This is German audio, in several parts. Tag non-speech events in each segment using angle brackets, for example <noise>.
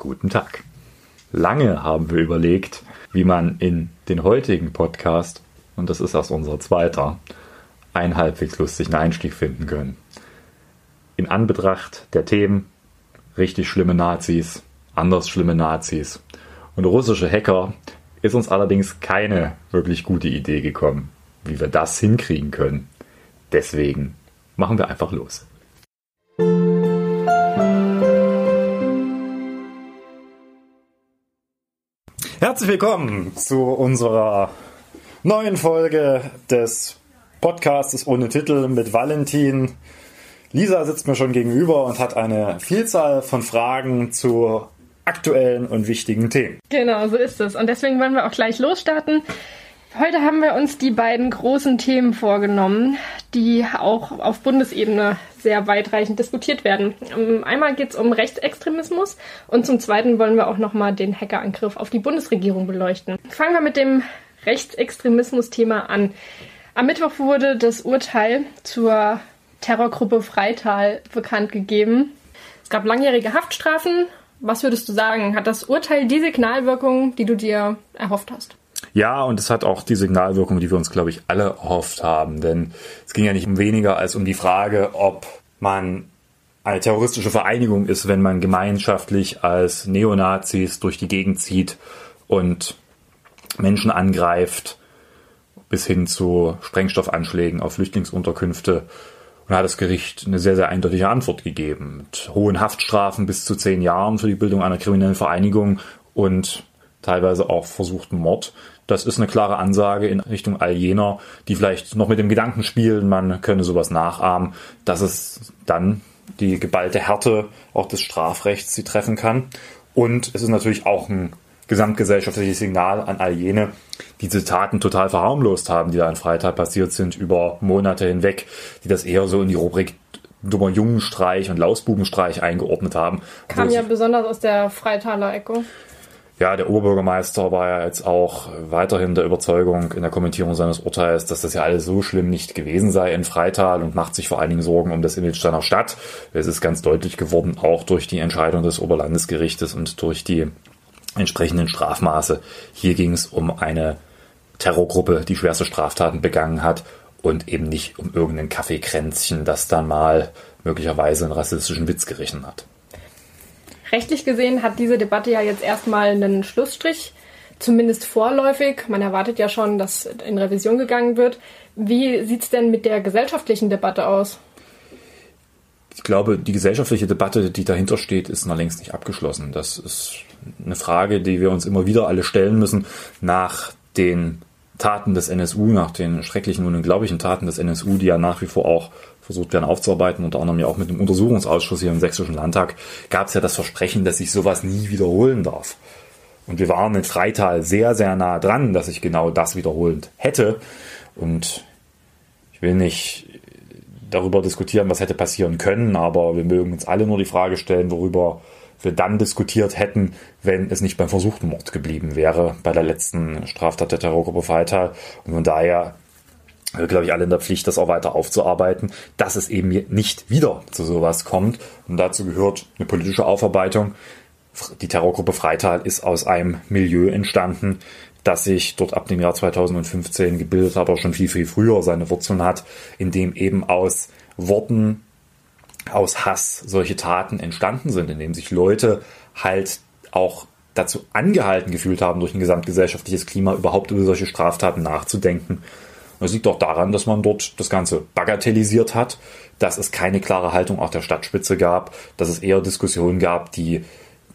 Guten Tag. Lange haben wir überlegt, wie man in den heutigen Podcast, und das ist erst unser zweiter, einen halbwegs lustigen Einstieg finden können. In Anbetracht der Themen richtig schlimme Nazis, anders schlimme Nazis und russische Hacker ist uns allerdings keine wirklich gute Idee gekommen, wie wir das hinkriegen können. Deswegen machen wir einfach los. Herzlich willkommen zu unserer neuen Folge des Podcasts ohne Titel mit Valentin. Lisa sitzt mir schon gegenüber und hat eine Vielzahl von Fragen zu aktuellen und wichtigen Themen. Genau, so ist es. Und deswegen wollen wir auch gleich losstarten. Heute haben wir uns die beiden großen Themen vorgenommen, die auch auf Bundesebene sehr weitreichend diskutiert werden. Ähm, einmal geht es um Rechtsextremismus und zum Zweiten wollen wir auch nochmal den Hackerangriff auf die Bundesregierung beleuchten. Fangen wir mit dem Rechtsextremismus-Thema an. Am Mittwoch wurde das Urteil zur Terrorgruppe Freital bekannt gegeben. Es gab langjährige Haftstrafen. Was würdest du sagen? Hat das Urteil die Signalwirkung, die du dir erhofft hast? Ja, und es hat auch die Signalwirkung, die wir uns, glaube ich, alle erhofft haben. Denn es ging ja nicht um weniger als um die Frage, ob man eine terroristische Vereinigung ist, wenn man gemeinschaftlich als Neonazis durch die Gegend zieht und Menschen angreift, bis hin zu Sprengstoffanschlägen auf Flüchtlingsunterkünfte. Und da hat das Gericht eine sehr, sehr eindeutige Antwort gegeben. Mit hohen Haftstrafen bis zu zehn Jahren für die Bildung einer kriminellen Vereinigung und teilweise auch versuchten Mord. Das ist eine klare Ansage in Richtung all jener, die vielleicht noch mit dem Gedanken spielen, man könne sowas nachahmen, dass es dann die geballte Härte auch des Strafrechts sie treffen kann. Und es ist natürlich auch ein gesamtgesellschaftliches Signal an all jene, die diese Taten total verharmlost haben, die da in Freital passiert sind, über Monate hinweg, die das eher so in die Rubrik dummer Jungenstreich und Lausbubenstreich eingeordnet haben. Kam ja besonders aus der Freitaler Ecke. Ja, der Oberbürgermeister war ja jetzt auch weiterhin der Überzeugung in der Kommentierung seines Urteils, dass das ja alles so schlimm nicht gewesen sei in Freital und macht sich vor allen Dingen Sorgen um das Image seiner Stadt. Es ist ganz deutlich geworden, auch durch die Entscheidung des Oberlandesgerichtes und durch die entsprechenden Strafmaße. Hier ging es um eine Terrorgruppe, die schwerste Straftaten begangen hat und eben nicht um irgendein Kaffeekränzchen, das dann mal möglicherweise einen rassistischen Witz gerichtet hat. Rechtlich gesehen hat diese Debatte ja jetzt erstmal einen Schlussstrich, zumindest vorläufig. Man erwartet ja schon, dass in Revision gegangen wird. Wie sieht es denn mit der gesellschaftlichen Debatte aus? Ich glaube, die gesellschaftliche Debatte, die dahinter steht, ist noch längst nicht abgeschlossen. Das ist eine Frage, die wir uns immer wieder alle stellen müssen nach den Taten des NSU, nach den schrecklichen und unglaublichen Taten des NSU, die ja nach wie vor auch versucht werden aufzuarbeiten, unter anderem ja auch mit dem Untersuchungsausschuss hier im Sächsischen Landtag, gab es ja das Versprechen, dass sich sowas nie wiederholen darf. Und wir waren in Freital sehr, sehr nah dran, dass sich genau das wiederholt hätte. Und ich will nicht darüber diskutieren, was hätte passieren können, aber wir mögen uns alle nur die Frage stellen, worüber wir dann diskutiert hätten, wenn es nicht beim versuchten Mord geblieben wäre, bei der letzten Straftat der Terrorgruppe Freital. Und von daher wir, glaube ich, alle in der Pflicht, das auch weiter aufzuarbeiten, dass es eben nicht wieder zu sowas kommt. Und dazu gehört eine politische Aufarbeitung. Die Terrorgruppe Freital ist aus einem Milieu entstanden, das sich dort ab dem Jahr 2015 gebildet hat, aber schon viel, viel früher seine Wurzeln hat, in dem eben aus Worten, aus Hass solche Taten entstanden sind, in dem sich Leute halt auch dazu angehalten gefühlt haben, durch ein gesamtgesellschaftliches Klima überhaupt über solche Straftaten nachzudenken das liegt auch daran, dass man dort das Ganze bagatellisiert hat, dass es keine klare Haltung auch der Stadtspitze gab, dass es eher Diskussionen gab, die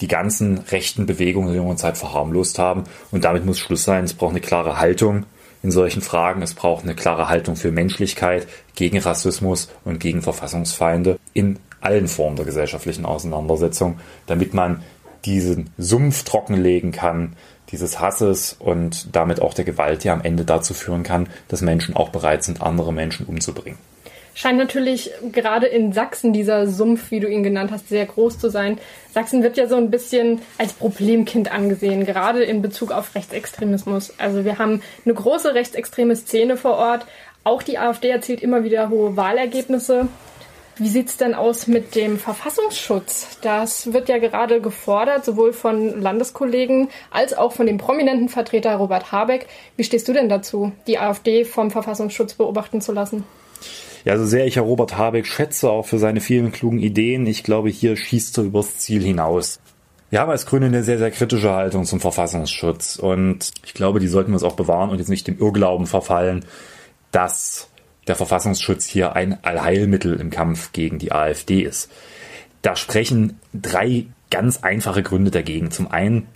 die ganzen rechten Bewegungen in der jungen Zeit verharmlost haben. Und damit muss Schluss sein. Es braucht eine klare Haltung in solchen Fragen. Es braucht eine klare Haltung für Menschlichkeit, gegen Rassismus und gegen Verfassungsfeinde in allen Formen der gesellschaftlichen Auseinandersetzung, damit man diesen Sumpf trockenlegen kann, dieses Hasses und damit auch der Gewalt, die am Ende dazu führen kann, dass Menschen auch bereit sind, andere Menschen umzubringen. Scheint natürlich gerade in Sachsen dieser Sumpf, wie du ihn genannt hast, sehr groß zu sein. Sachsen wird ja so ein bisschen als Problemkind angesehen, gerade in Bezug auf Rechtsextremismus. Also wir haben eine große rechtsextreme Szene vor Ort. Auch die AfD erzielt immer wieder hohe Wahlergebnisse. Wie sieht es denn aus mit dem Verfassungsschutz? Das wird ja gerade gefordert, sowohl von Landeskollegen als auch von dem prominenten Vertreter Robert Habeck. Wie stehst du denn dazu, die AfD vom Verfassungsschutz beobachten zu lassen? Ja, so sehr ich Herr Robert Habeck schätze, auch für seine vielen klugen Ideen, ich glaube, hier schießt er übers Ziel hinaus. Wir haben als Grüne eine sehr, sehr kritische Haltung zum Verfassungsschutz und ich glaube, die sollten wir uns auch bewahren und jetzt nicht dem Irrglauben verfallen, dass der Verfassungsschutz hier ein Allheilmittel im Kampf gegen die AfD ist. Da sprechen drei ganz einfache Gründe dagegen. Zum einen,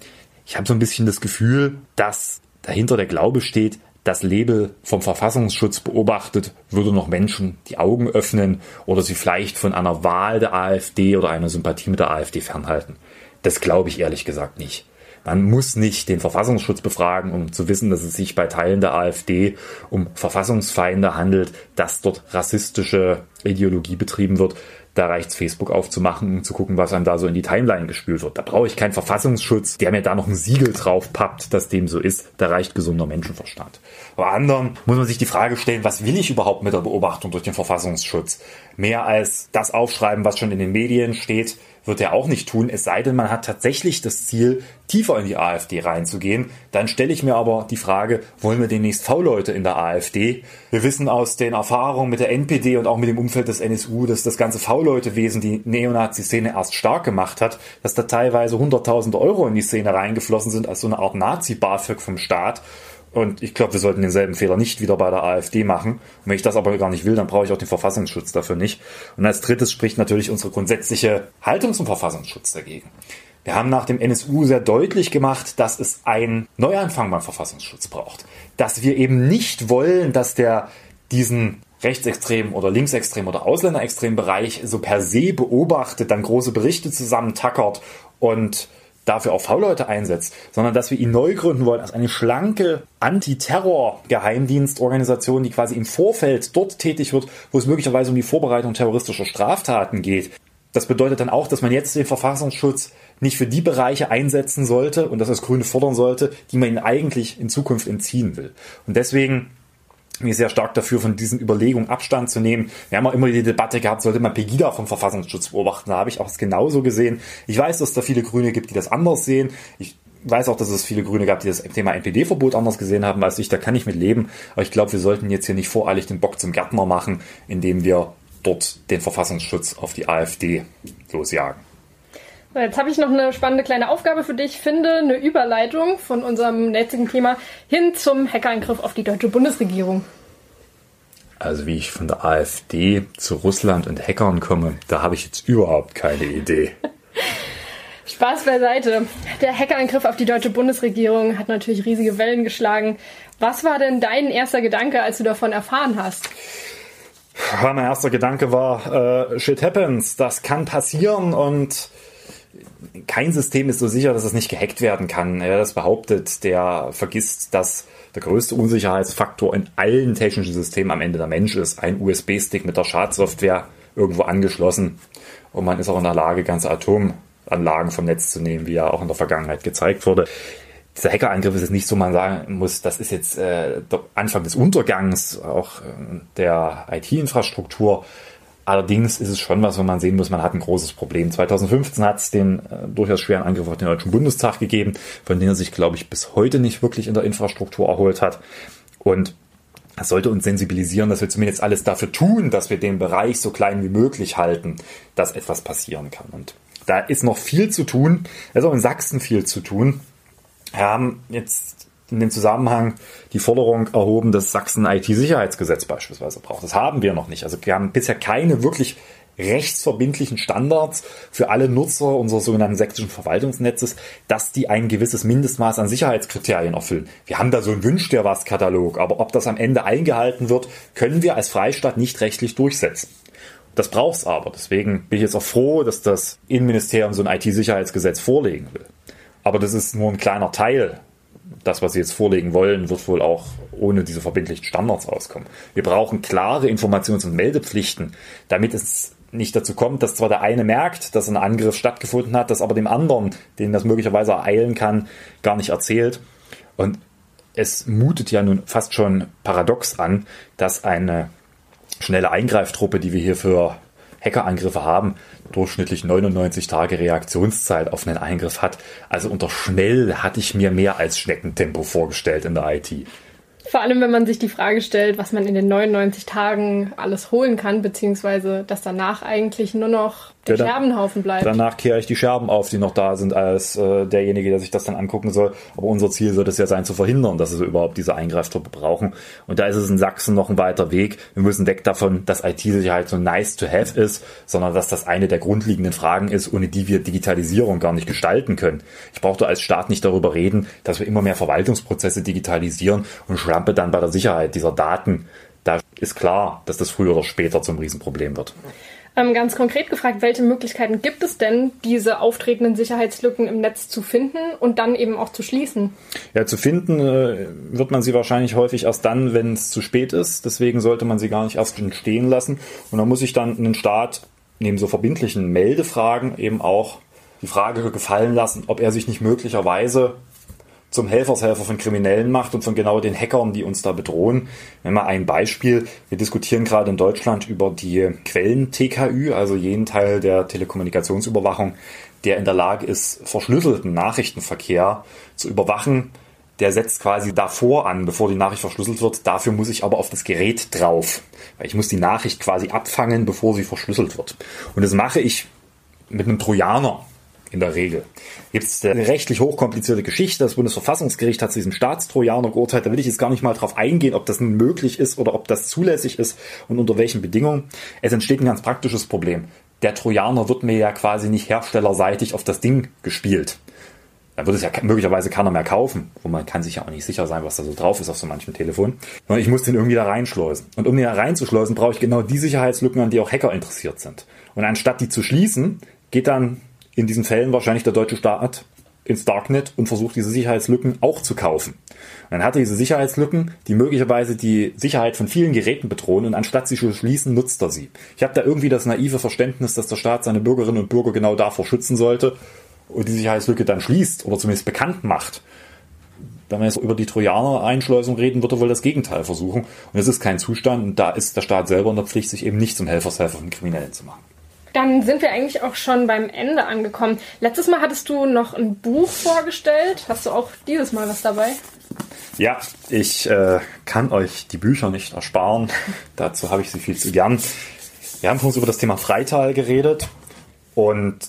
ich habe so ein bisschen das Gefühl, dass dahinter der Glaube steht, das Label vom Verfassungsschutz beobachtet, würde noch Menschen die Augen öffnen oder sie vielleicht von einer Wahl der AfD oder einer Sympathie mit der AfD fernhalten. Das glaube ich ehrlich gesagt nicht. Man muss nicht den Verfassungsschutz befragen, um zu wissen, dass es sich bei Teilen der AfD um Verfassungsfeinde handelt, dass dort rassistische Ideologie betrieben wird. Da reicht Facebook aufzumachen, um zu gucken, was einem da so in die Timeline gespült wird. Da brauche ich keinen Verfassungsschutz, der mir da noch ein Siegel drauf pappt, dass dem so ist. Da reicht gesunder Menschenverstand. Bei anderen muss man sich die Frage stellen, was will ich überhaupt mit der Beobachtung durch den Verfassungsschutz? Mehr als das aufschreiben, was schon in den Medien steht, wird er auch nicht tun, es sei denn, man hat tatsächlich das Ziel, tiefer in die AfD reinzugehen. Dann stelle ich mir aber die Frage, wollen wir demnächst V-Leute in der AfD? Wir wissen aus den Erfahrungen mit der NPD und auch mit dem Umfeld des NSU, dass das ganze V-Leute-Wesen die Neonazi-Szene erst stark gemacht hat, dass da teilweise 100.000 Euro in die Szene reingeflossen sind als so eine Art Nazi-BAföG vom Staat. Und ich glaube, wir sollten denselben Fehler nicht wieder bei der AfD machen. Und wenn ich das aber gar nicht will, dann brauche ich auch den Verfassungsschutz dafür nicht. Und als drittes spricht natürlich unsere grundsätzliche Haltung zum Verfassungsschutz dagegen. Wir haben nach dem NSU sehr deutlich gemacht, dass es einen Neuanfang beim Verfassungsschutz braucht. Dass wir eben nicht wollen, dass der diesen rechtsextremen oder linksextremen oder ausländerextremen Bereich so per se beobachtet, dann große Berichte zusammentackert und dafür auch V-Leute einsetzt, sondern dass wir ihn neu gründen wollen als eine schlanke Anti-Terror-Geheimdienstorganisation, die quasi im Vorfeld dort tätig wird, wo es möglicherweise um die Vorbereitung terroristischer Straftaten geht. Das bedeutet dann auch, dass man jetzt den Verfassungsschutz nicht für die Bereiche einsetzen sollte und das als Grüne fordern sollte, die man ihnen eigentlich in Zukunft entziehen will. Und deswegen mir sehr stark dafür, von diesen Überlegungen Abstand zu nehmen. Wir haben auch immer die Debatte gehabt, sollte man Pegida vom Verfassungsschutz beobachten. Da habe ich auch es genauso gesehen. Ich weiß, dass es da viele Grüne gibt, die das anders sehen. Ich weiß auch, dass es viele Grüne gab, die das Thema NPD-Verbot anders gesehen haben als ich. Da kann ich mit leben. Aber ich glaube, wir sollten jetzt hier nicht voreilig den Bock zum Gärtner machen, indem wir dort den Verfassungsschutz auf die AfD losjagen. Jetzt habe ich noch eine spannende kleine Aufgabe für dich. Finde eine Überleitung von unserem jetzigen Thema hin zum Hackerangriff auf die deutsche Bundesregierung. Also wie ich von der AfD zu Russland und Hackern komme, da habe ich jetzt überhaupt keine Idee. <laughs> Spaß beiseite. Der Hackerangriff auf die deutsche Bundesregierung hat natürlich riesige Wellen geschlagen. Was war denn dein erster Gedanke, als du davon erfahren hast? mein erster Gedanke war, äh, shit happens, das kann passieren und kein System ist so sicher, dass es nicht gehackt werden kann. Wer das behauptet, der vergisst, dass der größte Unsicherheitsfaktor in allen technischen Systemen am Ende der Mensch ist. Ein USB-Stick mit der Schadsoftware irgendwo angeschlossen und man ist auch in der Lage, ganze Atomanlagen vom Netz zu nehmen, wie ja auch in der Vergangenheit gezeigt wurde. Dieser Hackerangriff ist jetzt nicht so, man sagen muss, das ist jetzt äh, der Anfang des Untergangs auch äh, der IT-Infrastruktur. Allerdings ist es schon was, wo man sehen muss, man hat ein großes Problem. 2015 hat es den äh, durchaus schweren Angriff auf den Deutschen Bundestag gegeben, von dem er sich, glaube ich, bis heute nicht wirklich in der Infrastruktur erholt hat. Und das sollte uns sensibilisieren, dass wir zumindest alles dafür tun, dass wir den Bereich so klein wie möglich halten, dass etwas passieren kann. Und da ist noch viel zu tun. Auch in Sachsen viel zu tun. Wir haben jetzt in dem Zusammenhang die Forderung erhoben, dass Sachsen IT-Sicherheitsgesetz beispielsweise braucht. Das haben wir noch nicht. Also wir haben bisher keine wirklich rechtsverbindlichen Standards für alle Nutzer unseres sogenannten sächsischen Verwaltungsnetzes, dass die ein gewisses Mindestmaß an Sicherheitskriterien erfüllen. Wir haben da so einen Wünsch dir was Katalog, aber ob das am Ende eingehalten wird, können wir als Freistaat nicht rechtlich durchsetzen. Das braucht's aber. Deswegen bin ich jetzt auch froh, dass das Innenministerium so ein IT-Sicherheitsgesetz vorlegen will. Aber das ist nur ein kleiner Teil das, was sie jetzt vorlegen wollen, wird wohl auch ohne diese verbindlichen Standards auskommen. Wir brauchen klare Informations- und Meldepflichten, damit es nicht dazu kommt, dass zwar der eine merkt, dass ein Angriff stattgefunden hat, das aber dem anderen, den das möglicherweise ereilen kann, gar nicht erzählt. Und es mutet ja nun fast schon paradox an, dass eine schnelle Eingreiftruppe, die wir hier für Hackerangriffe haben, durchschnittlich 99 Tage Reaktionszeit auf einen Eingriff hat. Also unter schnell hatte ich mir mehr als Schneckentempo vorgestellt in der IT. Vor allem, wenn man sich die Frage stellt, was man in den 99 Tagen alles holen kann, beziehungsweise dass danach eigentlich nur noch der ja, Scherbenhaufen bleibt. Danach kehre ich die Scherben auf, die noch da sind, als äh, derjenige, der sich das dann angucken soll. Aber unser Ziel sollte es ja sein, zu verhindern, dass wir überhaupt diese Eingreiftruppe brauchen. Und da ist es in Sachsen noch ein weiter Weg. Wir müssen weg davon, dass IT-Sicherheit so nice to have ist, sondern dass das eine der grundlegenden Fragen ist, ohne die wir Digitalisierung gar nicht gestalten können. Ich brauchte als Staat nicht darüber reden, dass wir immer mehr Verwaltungsprozesse digitalisieren und schlampe dann bei der Sicherheit dieser Daten. Da ist klar, dass das früher oder später zum Riesenproblem wird. Ähm, ganz konkret gefragt, welche Möglichkeiten gibt es denn, diese auftretenden Sicherheitslücken im Netz zu finden und dann eben auch zu schließen? Ja, zu finden äh, wird man sie wahrscheinlich häufig erst dann, wenn es zu spät ist. Deswegen sollte man sie gar nicht erst stehen lassen. Und dann muss sich dann ein Staat neben so verbindlichen Meldefragen eben auch die Frage gefallen lassen, ob er sich nicht möglicherweise zum Helfershelfer von Kriminellen macht und von genau den Hackern, die uns da bedrohen. Wenn mal ein Beispiel. Wir diskutieren gerade in Deutschland über die Quellen-TKÜ, also jenen Teil der Telekommunikationsüberwachung, der in der Lage ist, verschlüsselten Nachrichtenverkehr zu überwachen. Der setzt quasi davor an, bevor die Nachricht verschlüsselt wird. Dafür muss ich aber auf das Gerät drauf. Weil ich muss die Nachricht quasi abfangen, bevor sie verschlüsselt wird. Und das mache ich mit einem Trojaner in der Regel. Gibt es eine rechtlich hochkomplizierte Geschichte. Das Bundesverfassungsgericht hat zu diesem Staatstrojaner geurteilt. Da will ich jetzt gar nicht mal drauf eingehen, ob das möglich ist oder ob das zulässig ist und unter welchen Bedingungen. Es entsteht ein ganz praktisches Problem. Der Trojaner wird mir ja quasi nicht herstellerseitig auf das Ding gespielt. Dann wird es ja möglicherweise keiner mehr kaufen. Und man kann sich ja auch nicht sicher sein, was da so drauf ist auf so manchem Telefon. Ich muss den irgendwie da reinschleusen. Und um den da reinzuschleusen, brauche ich genau die Sicherheitslücken, an die auch Hacker interessiert sind. Und anstatt die zu schließen, geht dann in diesen Fällen wahrscheinlich der deutsche Staat ins Darknet und versucht diese Sicherheitslücken auch zu kaufen. Und dann hat er diese Sicherheitslücken, die möglicherweise die Sicherheit von vielen Geräten bedrohen und anstatt sie zu schließen, nutzt er sie. Ich habe da irgendwie das naive Verständnis, dass der Staat seine Bürgerinnen und Bürger genau davor schützen sollte und die Sicherheitslücke dann schließt oder zumindest bekannt macht. Wenn wir jetzt über die Trojaner-Einschleusung reden, wird er wohl das Gegenteil versuchen. Und es ist kein Zustand und da ist der Staat selber in der Pflicht, sich eben nicht zum Helfershelfer von Kriminellen zu machen. Dann sind wir eigentlich auch schon beim Ende angekommen. Letztes Mal hattest du noch ein Buch vorgestellt. Hast du auch dieses Mal was dabei? Ja, ich äh, kann euch die Bücher nicht ersparen. <laughs> Dazu habe ich sie viel zu gern. Wir haben uns über das Thema Freital geredet und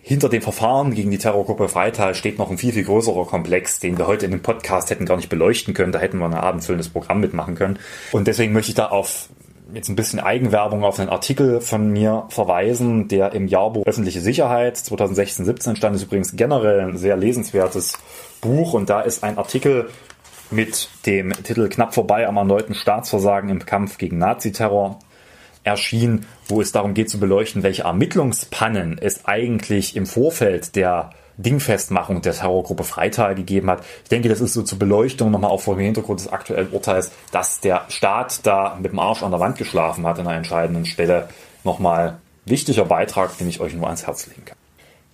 hinter dem Verfahren gegen die Terrorgruppe Freital steht noch ein viel, viel größerer Komplex, den wir heute in dem Podcast hätten gar nicht beleuchten können. Da hätten wir ein abendfüllendes Programm mitmachen können. Und deswegen möchte ich da auf jetzt ein bisschen Eigenwerbung auf einen Artikel von mir verweisen, der im Jahrbuch Öffentliche Sicherheit 2016-17 stand. ist übrigens generell ein sehr lesenswertes Buch und da ist ein Artikel mit dem Titel Knapp vorbei am erneuten Staatsversagen im Kampf gegen Naziterror erschienen, wo es darum geht zu beleuchten, welche Ermittlungspannen es eigentlich im Vorfeld der Dingfestmachung der Terrorgruppe Freital gegeben hat. Ich denke, das ist so zur Beleuchtung nochmal auch vor dem Hintergrund des aktuellen Urteils, dass der Staat da mit dem Arsch an der Wand geschlafen hat an einer entscheidenden Stelle. Nochmal wichtiger Beitrag, den ich euch nur ans Herz legen kann.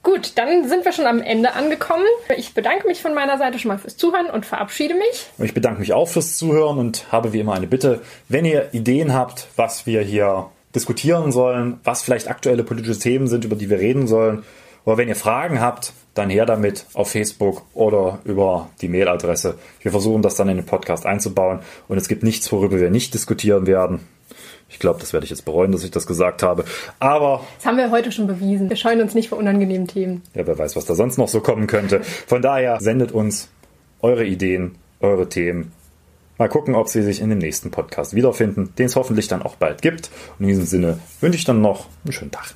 Gut, dann sind wir schon am Ende angekommen. Ich bedanke mich von meiner Seite schon mal fürs Zuhören und verabschiede mich. Ich bedanke mich auch fürs Zuhören und habe wie immer eine Bitte, wenn ihr Ideen habt, was wir hier diskutieren sollen, was vielleicht aktuelle politische Themen sind, über die wir reden sollen, oder wenn ihr Fragen habt, dann her damit auf Facebook oder über die Mailadresse. Wir versuchen das dann in den Podcast einzubauen und es gibt nichts, worüber wir nicht diskutieren werden. Ich glaube, das werde ich jetzt bereuen, dass ich das gesagt habe. Aber. Das haben wir heute schon bewiesen. Wir scheuen uns nicht vor unangenehmen Themen. Ja, wer weiß, was da sonst noch so kommen könnte. Von daher sendet uns eure Ideen, eure Themen. Mal gucken, ob sie sich in dem nächsten Podcast wiederfinden, den es hoffentlich dann auch bald gibt. Und in diesem Sinne wünsche ich dann noch einen schönen Tag.